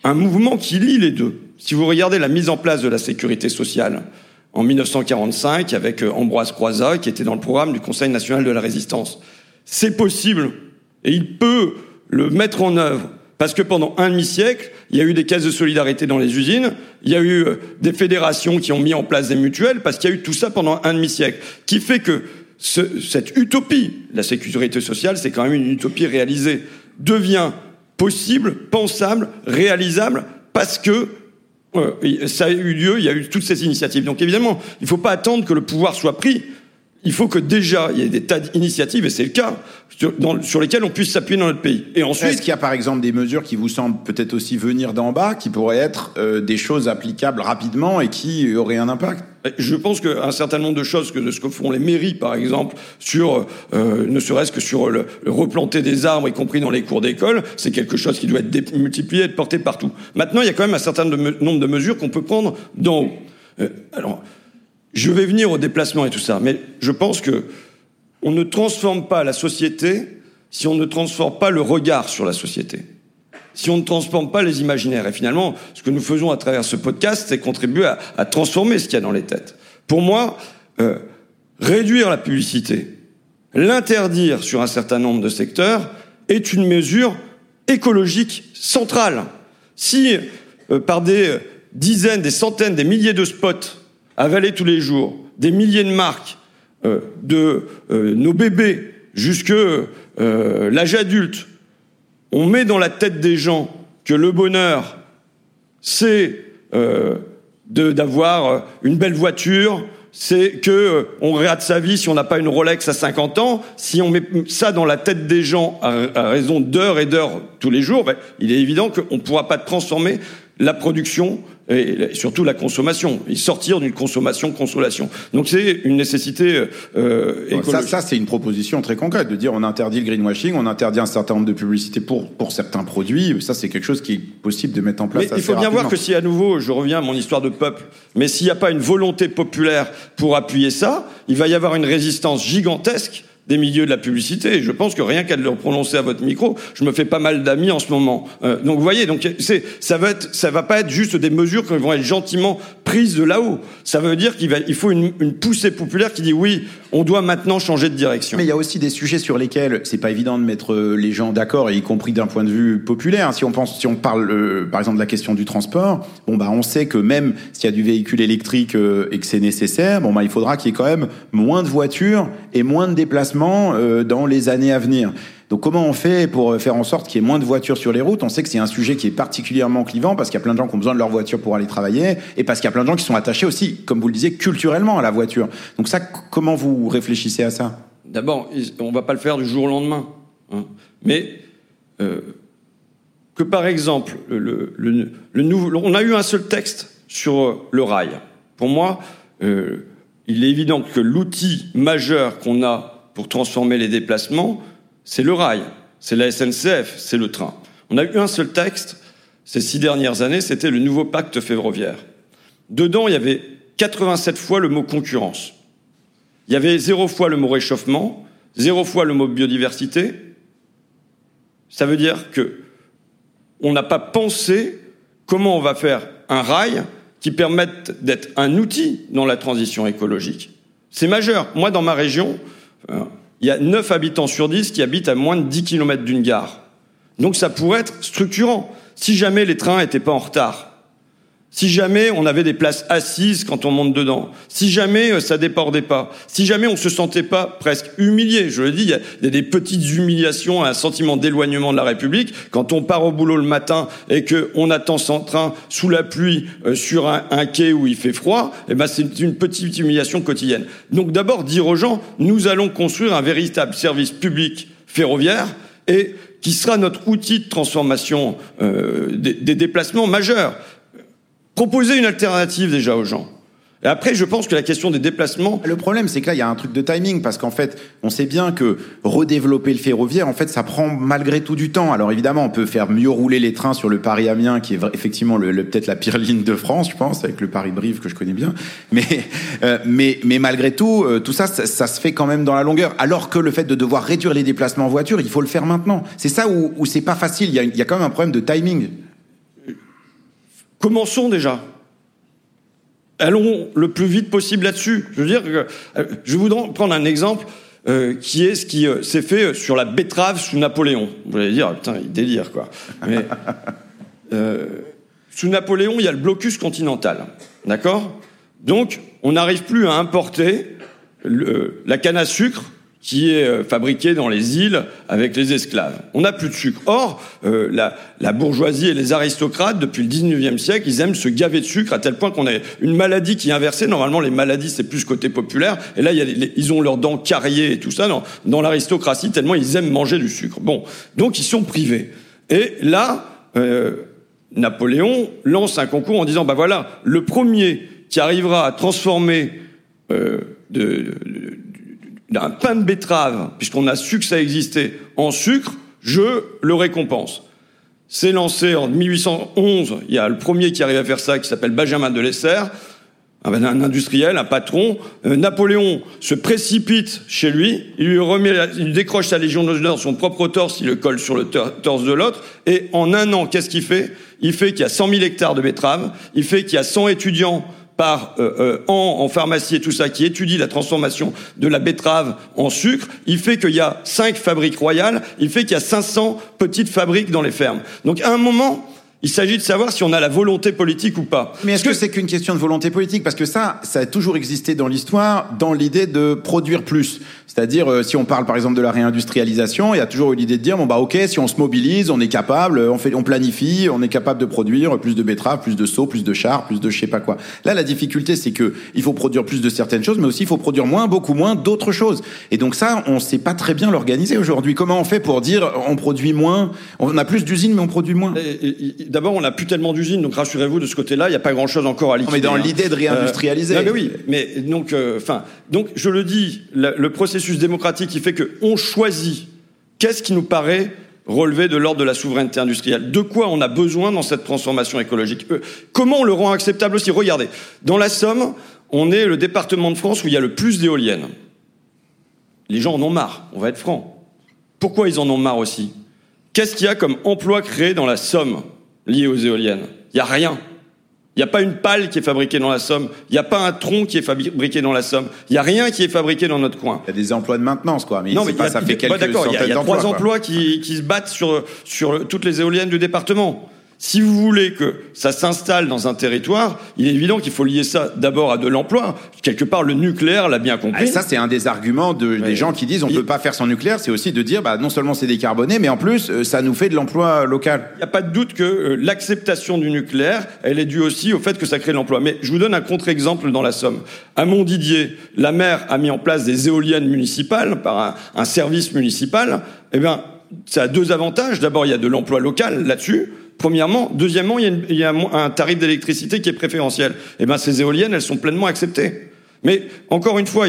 un mouvement qui lie les deux. Si vous regardez la mise en place de la sécurité sociale en 1945 avec euh, Ambroise Croizat qui était dans le programme du Conseil national de la résistance, c'est possible et il peut le mettre en œuvre parce que pendant un demi-siècle, il y a eu des caisses de solidarité dans les usines, il y a eu euh, des fédérations qui ont mis en place des mutuelles, parce qu'il y a eu tout ça pendant un demi-siècle, qui fait que ce- cette utopie, la sécurité sociale, c'est quand même une utopie réalisée, devient possible, pensable, réalisable, parce que euh, ça a eu lieu, il y a eu toutes ces initiatives. Donc évidemment, il ne faut pas attendre que le pouvoir soit pris. Il faut que déjà, il y ait des tas d'initiatives, et c'est le cas, sur, dans- sur lesquelles on puisse s'appuyer dans notre pays. Et Est-ce ensuite, qu'il y a par exemple des mesures qui vous semblent peut-être aussi venir d'en bas, qui pourraient être euh, des choses applicables rapidement et qui auraient un impact? Je pense qu'un certain nombre de choses que de ce que font les mairies, par exemple, sur euh, ne serait-ce que sur le, le replanter des arbres, y compris dans les cours d'école, c'est quelque chose qui doit être multiplié, être porté partout. Maintenant, il y a quand même un certain nombre de mesures qu'on peut prendre d'en haut. Euh, alors, je vais venir au déplacement et tout ça, mais je pense que on ne transforme pas la société si on ne transforme pas le regard sur la société si on ne transforme pas les imaginaires. Et finalement, ce que nous faisons à travers ce podcast, c'est contribuer à, transformer ce qu'il y a dans les têtes. Pour moi, euh, réduire la publicité, l'interdire sur un certain nombre de secteurs, est une mesure écologique centrale. Si, euh, par des dizaines, des centaines, des milliers de spots avalés tous les jours, des milliers de marques, euh, de euh, nos bébés jusque euh, l'âge adulte, on met dans la tête des gens que le bonheur, c'est d'avoir une belle voiture, c'est que on regarde sa vie si on n'a pas une Rolex à 50 ans. Si on met ça dans la tête des gens à, à raison d'heures et d'heures tous les jours, ben, il est évident qu'on ne pourra pas transformer la production et surtout la consommation, et sortir d'une consommation-consolation. Donc c'est une nécessité euh, écologique. Ça, ça c'est une proposition très concrète de dire on interdit le greenwashing, on interdit un certain nombre de publicités pour pour certains produits. Ça c'est quelque chose qui est possible de mettre en place. Mais il faut bien voir que si à nouveau, je reviens à mon histoire de peuple, mais s'il n'y a pas une volonté populaire pour appuyer ça, il va y avoir une résistance gigantesque des milieux de la publicité. je pense que rien qu'à le prononcer à votre micro, je me fais pas mal d'amis en ce moment. Euh, donc vous voyez, donc c'est ça va être ça va pas être juste des mesures qui vont être gentiment prises de là-haut. Ça veut dire qu'il va il faut une, poussée populaire qui dit oui, on doit maintenant changer de direction. Mais il y a aussi des sujets sur lesquels c'est pas évident de mettre euh, les gens d'accord, y compris d'un point de vue populaire. Si on pense, si on parle euh, par exemple de la question du transport, bon bah on sait que même s'il y a du véhicule électrique et que c'est nécessaire, bon bah il faudra qu'il y ait quand même moins de voitures et moins de déplacements euh, dans les années à venir. Donc comment on fait pour faire en sorte qu'il y ait moins de voitures sur les routes? On sait que c'est un sujet qui est particulièrement clivant parce qu'il y a plein de gens qui ont besoin de leur voiture pour aller travailler et parce qu'il y a plein de gens qui sont attachés aussi, comme vous le disiez, culturellement à la voiture. Donc ça, comment vous réfléchissez à ça? D'abord, on va pas le faire du jour au lendemain. Hein. Mais euh, que par exemple, on a eu un seul texte sur le rail. Pour moi, euh, il est évident que l'outil majeur qu'on a pour transformer les déplacements, c'est le rail, c'est la SNCF, c'est le train. On a eu un seul texte ces six dernières années, c'était le nouveau pacte ferroviaire. Dedans, il y avait 87 fois le mot concurrence. Il y avait zéro fois le mot réchauffement, zéro fois le mot biodiversité. Ça veut dire que on n'a pas pensé comment on va faire un rail qui permette d'être un outil dans la transition écologique. C'est majeur. Moi, dans ma région, il y a 9 habitants sur 10 qui habitent à moins de 10 km d'une gare. Donc ça pourrait être structurant. Si jamais les trains n'étaient pas en retard, si jamais on avait des places assises quand on monte dedans, si jamais euh, ça débordait pas, si jamais on se sentait pas presque humilié, je le dis, il y a des petites humiliations, un sentiment d'éloignement de la République quand on part au boulot le matin et que on attend son train sous la pluie euh, sur un, quai où il fait froid, eh ben c'est une petite humiliation quotidienne. Donc d'abord dire aux gens, nous allons construire un véritable service public ferroviaire et qui sera notre outil de transformation euh, des déplacements majeurs. Proposer une alternative déjà aux gens. Et après, je pense que la question des déplacements. Le problème, c'est que là, il y a un truc de timing, parce qu'en fait, on sait bien que redévelopper le ferroviaire, en fait, ça prend malgré tout du temps. Alors évidemment, on peut faire mieux rouler les trains sur le Paris-Amiens, qui est effectivement le, peut-être la pire <laughs> ligne de France, je pense, avec le Paris-Brive que je connais bien. Mais, euh, mais, mais malgré tout, euh, tout ça, ça, se fait quand même dans la longueur. Alors que le fait de devoir réduire les déplacements en voiture, il faut le faire maintenant. C'est ça où, où c'est pas facile. Il y, a, il y a quand même un problème de timing. Commençons déjà. Allons le plus vite possible là-dessus. Je veux dire, euh, je voudrais prendre un exemple euh, qui est ce qui euh, s'est fait sur la betterave sous Napoléon. Vous allez dire, putain, il délire quoi. Mais sous Napoléon, il y a le blocus continental, d'accord? Donc, on n'arrive plus à importer la canne à sucre qui est euh, fabriqué dans les îles avec les esclaves. On n'a plus de sucre. Or, euh, la, la, bourgeoisie et les aristocrates, depuis le 19e siècle, ils aiment se gaver de sucre à tel point qu'on a une maladie qui est inversée. Normalement, les maladies, c'est plus côté populaire. Et là, y a ils ont leurs dents carriées et tout ça dans, dans l'aristocratie, tellement ils aiment manger du sucre. Bon, donc ils sont privés. Et là, euh, Napoléon lance un concours en disant, bah voilà, le premier qui arrivera à transformer euh, de, d'un pain de betterave, puisqu'on a su que ça existait, en sucre, je le récompense. C'est lancé en 1811, il y a le premier qui arrive à faire ça, qui s'appelle Benjamin de Lesser, un industriel, un patron. Euh, Napoléon se précipite chez lui, il lui remet, il décroche sa Légion d'honneur, son propre torse, il le colle sur le torse de l'autre, et en un an, qu'est-ce qu'il fait? Il fait qu'il y a 100 000 hectares de betteraves, il fait qu'il y a 100 étudiants par euh, euh, an en pharmacie et tout ça, qui étudie la transformation de la betterave en sucre, il fait qu'il y a cinq fabriques royales, il fait qu'il y a 500 petites fabriques dans les fermes. Donc à un moment, il s'agit de savoir si on a la volonté politique ou pas. Mais est-ce que, c'est qu'une question de volonté politique? Parce que ça, ça a toujours existé dans l'histoire, dans l'idée de produire plus. C'est-à-dire, euh, si on parle par exemple de la réindustrialisation, il y a toujours eu l'idée de dire bon bah ok, si on se mobilise, on est capable, on fait, on planifie, on est capable de produire plus de betteraves, plus de seaux, plus de chars, plus de je sais pas quoi. Là, la difficulté, c'est que il faut produire plus de certaines choses, mais aussi il faut produire moins, beaucoup moins d'autres choses. Et donc ça, on sait pas très bien l'organiser aujourd'hui. Comment on fait pour dire on produit moins, on a plus d'usines mais on produit moins? D'abord, on n'a plus tellement d'usines, donc rassurez-vous, de ce côté-là, il n'y a pas grand-chose encore à liquider. mais dans hein. l'idée de réindustrialiser. Euh, non, mais oui, mais donc, euh, enfin, donc, je le dis, le, le processus démocratique qui fait que on choisit qu'est-ce qui nous paraît relever de l'ordre de la souveraineté industrielle. De quoi on a besoin dans cette transformation écologique? Euh, Comment on le rend acceptable aussi? Regardez, dans la Somme, on est le département de France où il y a le plus d'éoliennes. Les gens en ont marre, on va être franc. Pourquoi ils en ont marre aussi? Qu'est-ce qu'il y a comme emploi créé dans la Somme lié aux éoliennes? Il n'y a rien. Il n'y a pas une pale qui est fabriquée dans la Somme. Il n'y a pas un tronc qui est fabriqué dans la Somme. Il n'y a rien qui est fabriqué dans notre coin. Il y a des emplois de maintenance, quoi. Mais, Non, mais pas, a- ça fait bah, quelques d'accord, il y a- y a trois emplois qui, qui se battent sur, sur toutes les éoliennes du département. Si vous voulez que ça s'installe dans un territoire, il est évident qu'il faut lier ça d'abord à de l'emploi. Quelque part, le nucléaire l'a bien compris. Ah, ça, c'est un des arguments de, des gens qui disent on Il- peut pas faire sans nucléaire. C'est aussi de dire, bah, non seulement c'est décarboné, mais en plus, euh, ça nous fait de l'emploi local. Il n'y a pas de doute que euh, l'acceptation du nucléaire, elle est due aussi au fait que ça crée de l'emploi. Mais je vous donne un contre-exemple dans la Somme. À Montdidier, la maire a mis en place des éoliennes municipales par un, un service municipal. Eh bien, ça a deux avantages. D'abord, il y a de l'emploi local là-dessus. Premièrement. Deuxièmement, il y a, un, tarif d'électricité qui est préférentiel. Eh bien, ces éoliennes, elles sont pleinement acceptées. Mais encore une fois,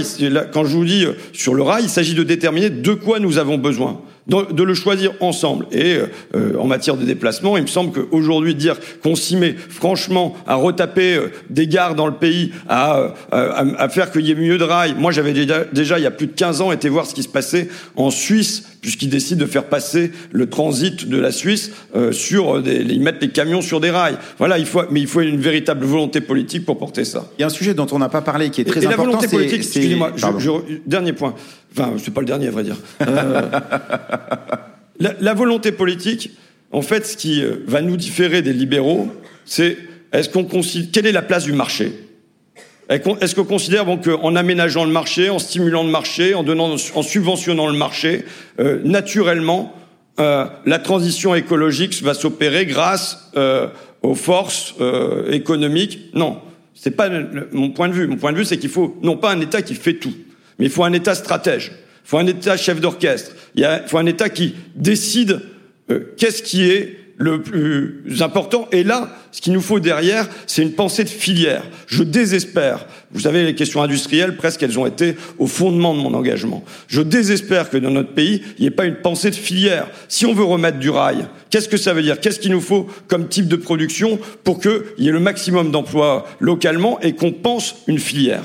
quand je vous dis euh, sur le rail, il s'agit de déterminer de quoi nous avons besoin, de, de le choisir ensemble. Et euh, euh, en matière de déplacement, il me semble qu'aujourd'hui dire qu'on s'y met franchement à retaper euh, des gares dans le pays, à, euh, à, à faire qu'il y ait mieux de rails. Moi, j'avais déjà, déjà il y a plus de 15 ans été voir ce qui se passait en Suisse, puisqu'ils décident de faire passer le transit de la Suisse euh, sur des, ils mettent les camions sur des rails. Voilà, il faut, mais il faut une véritable volonté politique pour porter ça. Il y a un sujet dont on n'a pas parlé qui est très Et la important. volonté politique, excusez-moi, je- Pardon. je- dernier point. Enfin, c'est pas le dernier, à vrai dire. Euh, la, volonté politique, en fait, ce qui euh, va nous différer des libéraux, c'est est-ce qu'on considère quelle est la place du marché? Est-ce qu'on- considère bon, qu'en aménageant le marché, en stimulant le marché, en, donnant, en subventionnant le marché, euh, naturellement, la transition écologique va s'opérer grâce aux forces économiques? Non, c'est pas mon point de vue. Mon point de vue, c'est qu'il faut non pas un État qui fait tout, mais il faut un État stratège. Il faut un État chef d'orchestre. Il faut un État qui décide euh, qu'est-ce qui est le plus important. Et là, ce qu'il nous faut derrière, c'est une pensée de filière. Je désespère. Vous savez, les questions industrielles, presque, elles ont été au fondement de mon engagement. Je désespère que dans notre pays, il n'y ait pas une pensée de filière. Si on veut remettre du rail, qu'est-ce que ça veut dire? Qu'est-ce qu'il nous faut comme type de production pour qu'il y ait le maximum d'emplois localement et qu'on pense une filière?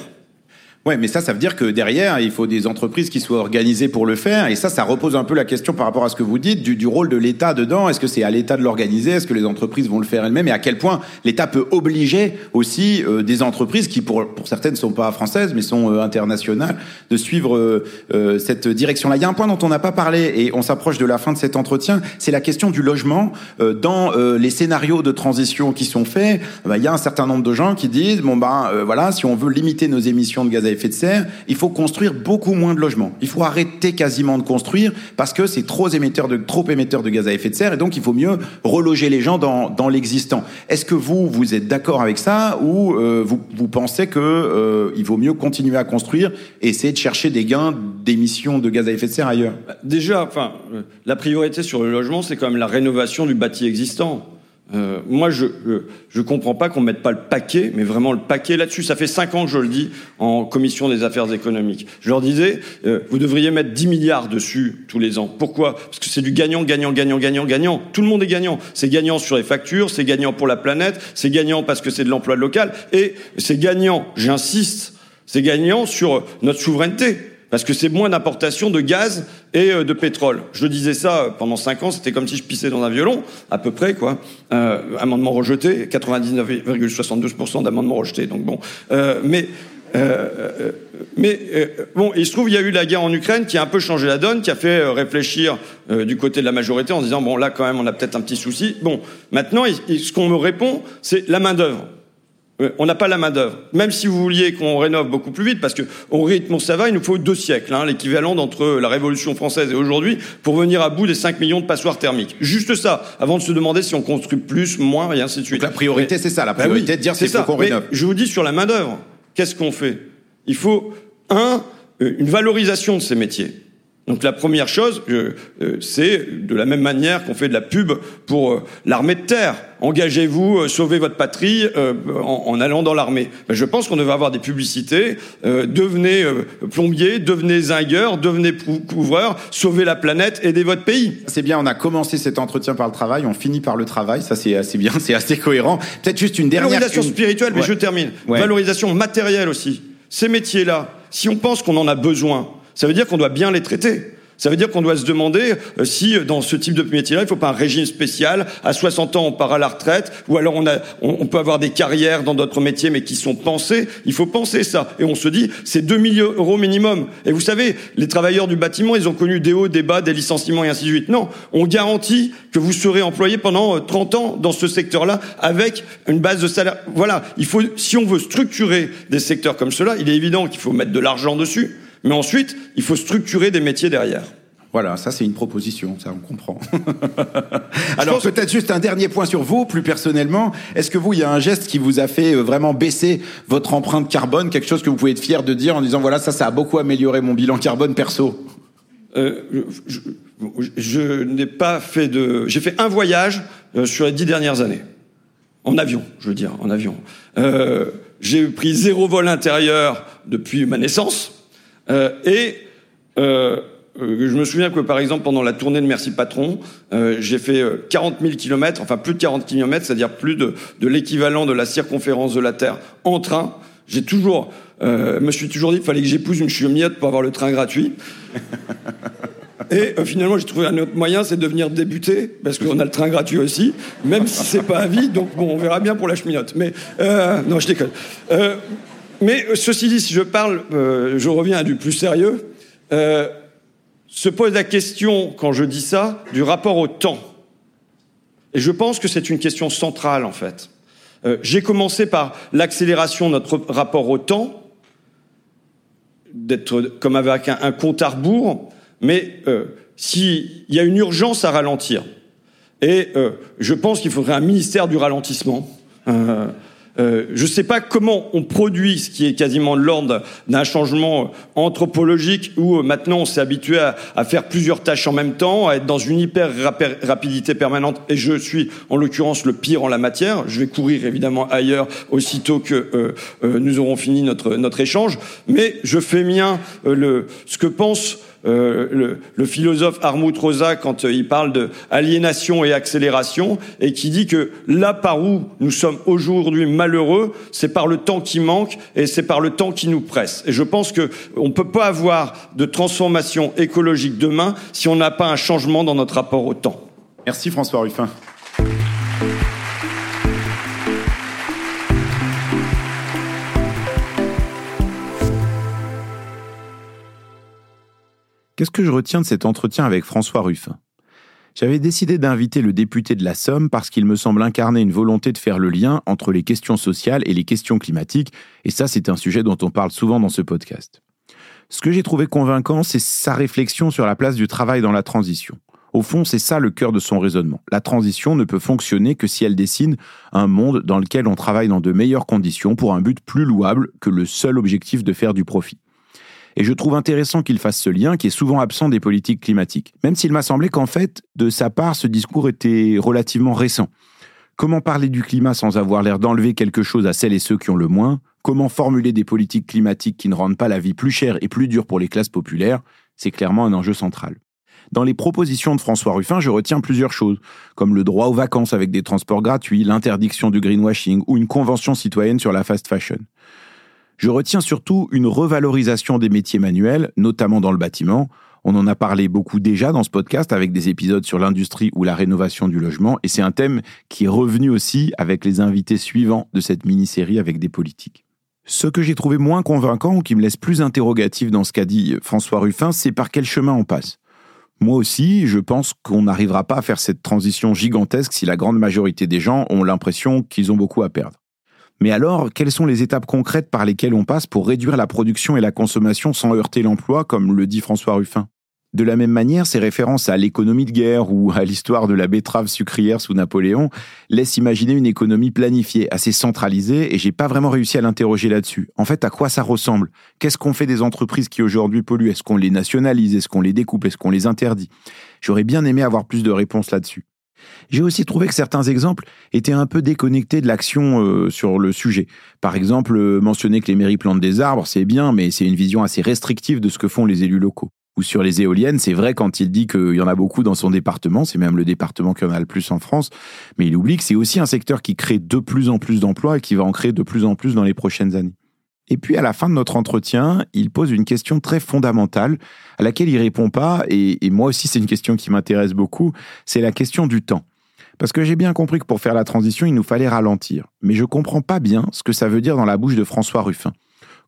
Ouais, mais ça, ça veut dire que derrière, il faut des entreprises qui soient organisées pour le faire. Et ça, ça repose un peu la question par rapport à ce que vous dites du, du rôle de l'État dedans. Est-ce que c'est à l'État de l'organiser? Est-ce que les entreprises vont le faire elles-mêmes? Et à quel point l'État peut obliger aussi euh, des entreprises qui, pour, pour certaines, ne sont pas françaises, mais sont euh, internationales, de suivre euh, euh, cette direction-là? Il y a un point dont on n'a pas parlé, et on s'approche de la fin de cet entretien, c'est la question du logement. Euh, dans euh, les scénarios de transition qui sont faits, bah, il y a un certain nombre de gens qui disent, bon ben euh, voilà, si on veut limiter nos émissions de gaz à effet de serre, il faut construire beaucoup moins de logements. Il faut arrêter quasiment de construire parce que c'est trop émetteur de trop émetteur de gaz à effet de serre et donc il faut mieux reloger les gens dans, dans l'existant. Est-ce que vous vous êtes d'accord avec ça ou euh, vous, vous pensez que euh, il vaut mieux continuer à construire et essayer de chercher des gains d'émissions de gaz à effet de serre ailleurs? Déjà, enfin, euh, la priorité sur le logement, c'est quand même la rénovation du bâti existant. Euh, moi, je je comprends pas qu'on mette pas le paquet, mais vraiment le paquet là-dessus. Ça fait cinq ans que je le dis en commission des affaires économiques. Je leur disais, euh, vous devriez mettre 10 milliards dessus tous les ans. Pourquoi? Parce que c'est du gagnant, gagnant, gagnant, gagnant, gagnant. Tout le monde est gagnant. C'est gagnant sur les factures, c'est gagnant pour la planète, c'est gagnant parce que c'est de l'emploi local, et c'est gagnant. J'insiste, c'est gagnant sur notre souveraineté. Parce que c'est moins d'importation de gaz et euh, de pétrole. Je disais ça euh, pendant cinq ans, c'était comme si je pissais dans un violon, à peu près, quoi. Euh, amendement rejeté, 99,72% d'amendements rejetés. Donc bon, euh, mais euh, euh, mais bon, il se trouve il y a eu la guerre en Ukraine qui a un peu changé la donne, qui a fait réfléchir du côté de la majorité en disant bon là quand même on a peut-être un petit souci. Bon, maintenant ce qu'on me répond c'est la main d'œuvre. Euh, On n'a pas la main d'œuvre. Même si vous vouliez qu'on rénove beaucoup plus vite, parce que au rythme où ça va, il nous faut deux siècles, hein, l'équivalent d'entre la Révolution française et aujourd'hui, pour venir à bout des 5 millions de passoires thermiques. Juste ça, avant de se demander si on construit plus, moins, et ainsi de suite. Donc la priorité, Mais- c'est ça. La Bah priorité, oui, de dire c'est ça. qu'on Mais rénove. je vous dis sur la main d'œuvre, qu'est-ce qu'on fait? Il faut un, euh, une valorisation de ces métiers. Donc la première chose, euh, c'est de la même manière qu'on fait de la pub pour euh, l'armée de terre. Engagez-vous, euh, sauvez votre patrie en, allant dans l'armée. Ben, je pense qu'on devrait avoir des publicités. devenez plombier, devenez zingueur, devenez couvreur, sauvez la planète, aidez votre pays. C'est bien, on a commencé cet entretien par le travail, on finit par le travail. Ça c'est assez bien, <laughs> c'est assez cohérent. Peut-être juste une dernière. Valorisation spirituelle, mais je termine. Valorisation matérielle aussi. Ces métiers-là, si on pense qu'on en a besoin, ça veut dire qu'on doit bien les traiter. Ça veut dire qu'on doit se demander euh, si euh, dans ce type de métier-là, il ne faut pas un régime spécial. À 60 ans, on part à la retraite, ou alors on, peut avoir des carrières dans d'autres métiers, mais qui sont pensées. Il faut penser ça. Et on se dit, c'est 2 millions euros minimum. Et vous savez, les travailleurs du bâtiment, ils ont connu des hauts, des bas, des licenciements et ainsi de suite. Non, on garantit que vous serez employé pendant 30 euh, ans dans ce secteur-là avec une base de salaire. Voilà, il faut, si on veut structurer des secteurs comme cela, il est évident qu'il faut mettre de l'argent dessus. Mais ensuite, il faut structurer des métiers derrière. Voilà, ça c'est une proposition, ça on comprend. <laughs> Alors peut-être juste un dernier point sur vous, plus personnellement. Est-ce que vous, il y a un geste qui vous a fait euh, vraiment baisser votre empreinte carbone, quelque chose que vous pouvez être fier de dire en disant voilà, ça, ça a beaucoup amélioré mon bilan carbone perso? Euh, je, n'ai pas fait de. J'ai fait un voyage euh, sur les dix dernières années, en avion, je veux dire, en avion. j'ai pris zéro vol intérieur depuis ma naissance. Euh, et euh, euh, je me souviens que par exemple pendant la tournée de Merci Patron, j'ai fait 40 000 kilomètres, enfin plus de 40 kilomètres, c'est-à-dire plus de, de l'équivalent de la circonférence de la Terre en train. J'ai toujours, euh, me suis toujours dit qu'il fallait que j'épouse une chiommiotte pour avoir le train gratuit. <laughs> Et finalement, j'ai trouvé un autre moyen, c'est de venir débuter, parce qu'on a le train gratuit aussi, même si c'est pas à vie. Donc bon, on verra bien pour la cheminote. Mais euh, non, je déconne. Euh, mais euh, ceci dit, si je parle, euh, je reviens à du plus sérieux, euh, se pose la question, quand je dis ça, du rapport au temps. Et je pense que c'est une question centrale, en fait. J'ai commencé par l'accélération de notre rapport au temps, d'être comme avec un, compte à rebours, mais s'il y a une urgence à ralentir, et je pense qu'il faudrait un ministère du ralentissement, euh, je ne sais pas comment on produit ce qui est quasiment l'ordre d'un changement anthropologique où euh, maintenant on s'est habitué à, faire plusieurs tâches en même temps, à être dans une hyper rapidité permanente. Et je suis en l'occurrence le pire en la matière. Je vais courir évidemment ailleurs aussitôt que euh nous aurons fini notre, notre échange. Mais je fais mien le, ce que pense euh, le, philosophe Armut Rosa quand euh, il parle de aliénation et accélération et qui dit que là par où nous sommes aujourd'hui malheureux, c'est par le temps qui manque et c'est par le temps qui nous presse. Et je pense que on peut pas avoir de transformation écologique demain si on n'a pas un changement dans notre rapport au temps. Merci François Ruffin. Qu'est-ce que je retiens de cet entretien avec François Ruffin J'avais décidé d'inviter le député de la Somme parce qu'il me semble incarner une volonté de faire le lien entre les questions sociales et les questions climatiques, et ça c'est un sujet dont on parle souvent dans ce podcast. Ce que j'ai trouvé convaincant, c'est sa réflexion sur la place du travail dans la transition. Au fond, c'est ça le cœur de son raisonnement. La transition ne peut fonctionner que si elle dessine un monde dans lequel on travaille dans de meilleures conditions pour un but plus louable que le seul objectif de faire du profit. Et je trouve intéressant qu'il fasse ce lien qui est souvent absent des politiques climatiques, même s'il m'a semblé qu'en fait, de sa part, ce discours était relativement récent. Comment parler du climat sans avoir l'air d'enlever quelque chose à celles et ceux qui ont le moins? Comment formuler des politiques climatiques qui ne rendent pas la vie plus chère et plus dure pour les classes populaires? C'est clairement un enjeu central. Dans les propositions de François Ruffin, je retiens plusieurs choses, comme le droit aux vacances avec des transports gratuits, l'interdiction du greenwashing ou une convention citoyenne sur la fast fashion. Je retiens surtout une revalorisation des métiers manuels, notamment dans le bâtiment. On en a parlé beaucoup déjà dans ce podcast avec des épisodes sur l'industrie ou la rénovation du logement, et c'est un thème qui est revenu aussi avec les invités suivants de cette mini-série avec des politiques. Ce que j'ai trouvé moins convaincant ou qui me laisse plus interrogatif dans ce qu'a dit François Ruffin, c'est par quel chemin on passe. Moi aussi, je pense qu'on n'arrivera pas à faire cette transition gigantesque si la grande majorité des gens ont l'impression qu'ils ont beaucoup à perdre. Mais alors, quelles sont les étapes concrètes par lesquelles on passe pour réduire la production et la consommation sans heurter l'emploi, comme le dit François Ruffin? De la même manière, ces références à l'économie de guerre ou à l'histoire de la betterave sucrière sous Napoléon laissent imaginer une économie planifiée, assez centralisée, et j'ai pas vraiment réussi à l'interroger là-dessus. En fait, à quoi ça ressemble? Qu'est-ce qu'on fait des entreprises qui aujourd'hui polluent? Est-ce qu'on les nationalise? Est-ce qu'on les découpe? Est-ce qu'on les interdit? J'aurais bien aimé avoir plus de réponses là-dessus. J'ai aussi trouvé que certains exemples étaient un peu déconnectés de l'action euh, sur le sujet. Par exemple, euh, mentionner que les mairies plantent des arbres, c'est bien, mais c'est une vision assez restrictive de ce que font les élus locaux. Ou sur les éoliennes, c'est vrai quand il dit qu'il y en a beaucoup dans son département, c'est même le département qui en a le plus en France, mais il oublie que c'est aussi un secteur qui crée de plus en plus d'emplois et qui va en créer de plus en plus dans les prochaines années. Et puis à la fin de notre entretien, il pose une question très fondamentale à laquelle il répond pas, et, moi aussi c'est une question qui m'intéresse beaucoup, c'est la question du temps. Parce que j'ai bien compris que pour faire la transition, il nous fallait ralentir. Mais je comprends pas bien ce que ça veut dire dans la bouche de François Ruffin.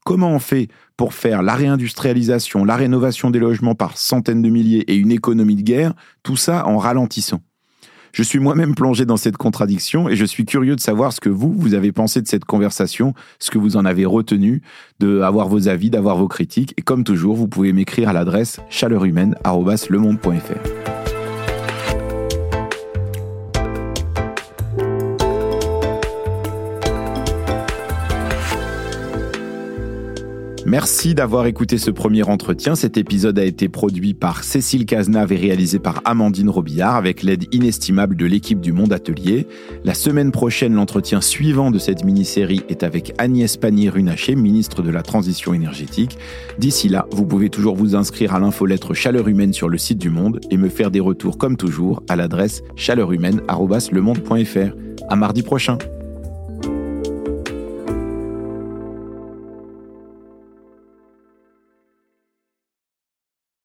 Comment on fait pour faire la réindustrialisation, la rénovation des logements par centaines de milliers et une économie de guerre, tout ça en ralentissant? Je suis moi-même plongé dans cette contradiction et je suis curieux de savoir ce que vous, vous avez pensé de cette conversation, ce que vous en avez retenu, d'avoir vos avis, d'avoir vos critiques. Et comme toujours, vous pouvez m'écrire à l'adresse chaleurumaine.lemonde.fr. Merci d'avoir écouté ce premier entretien. Cet épisode a été produit par Cécile Cazenave et réalisé par Amandine Robillard avec l'aide inestimable de l'équipe du Monde Atelier. La semaine prochaine, l'entretien suivant de cette mini-série est avec Agnès Pannier-Runacher, ministre de la Transition énergétique. D'ici là, vous pouvez toujours vous inscrire à l'infolettre Chaleur Humaine sur le site du Monde et me faire des retours comme toujours à l'adresse chaleurhumaine.lemonde.fr. À mardi prochain.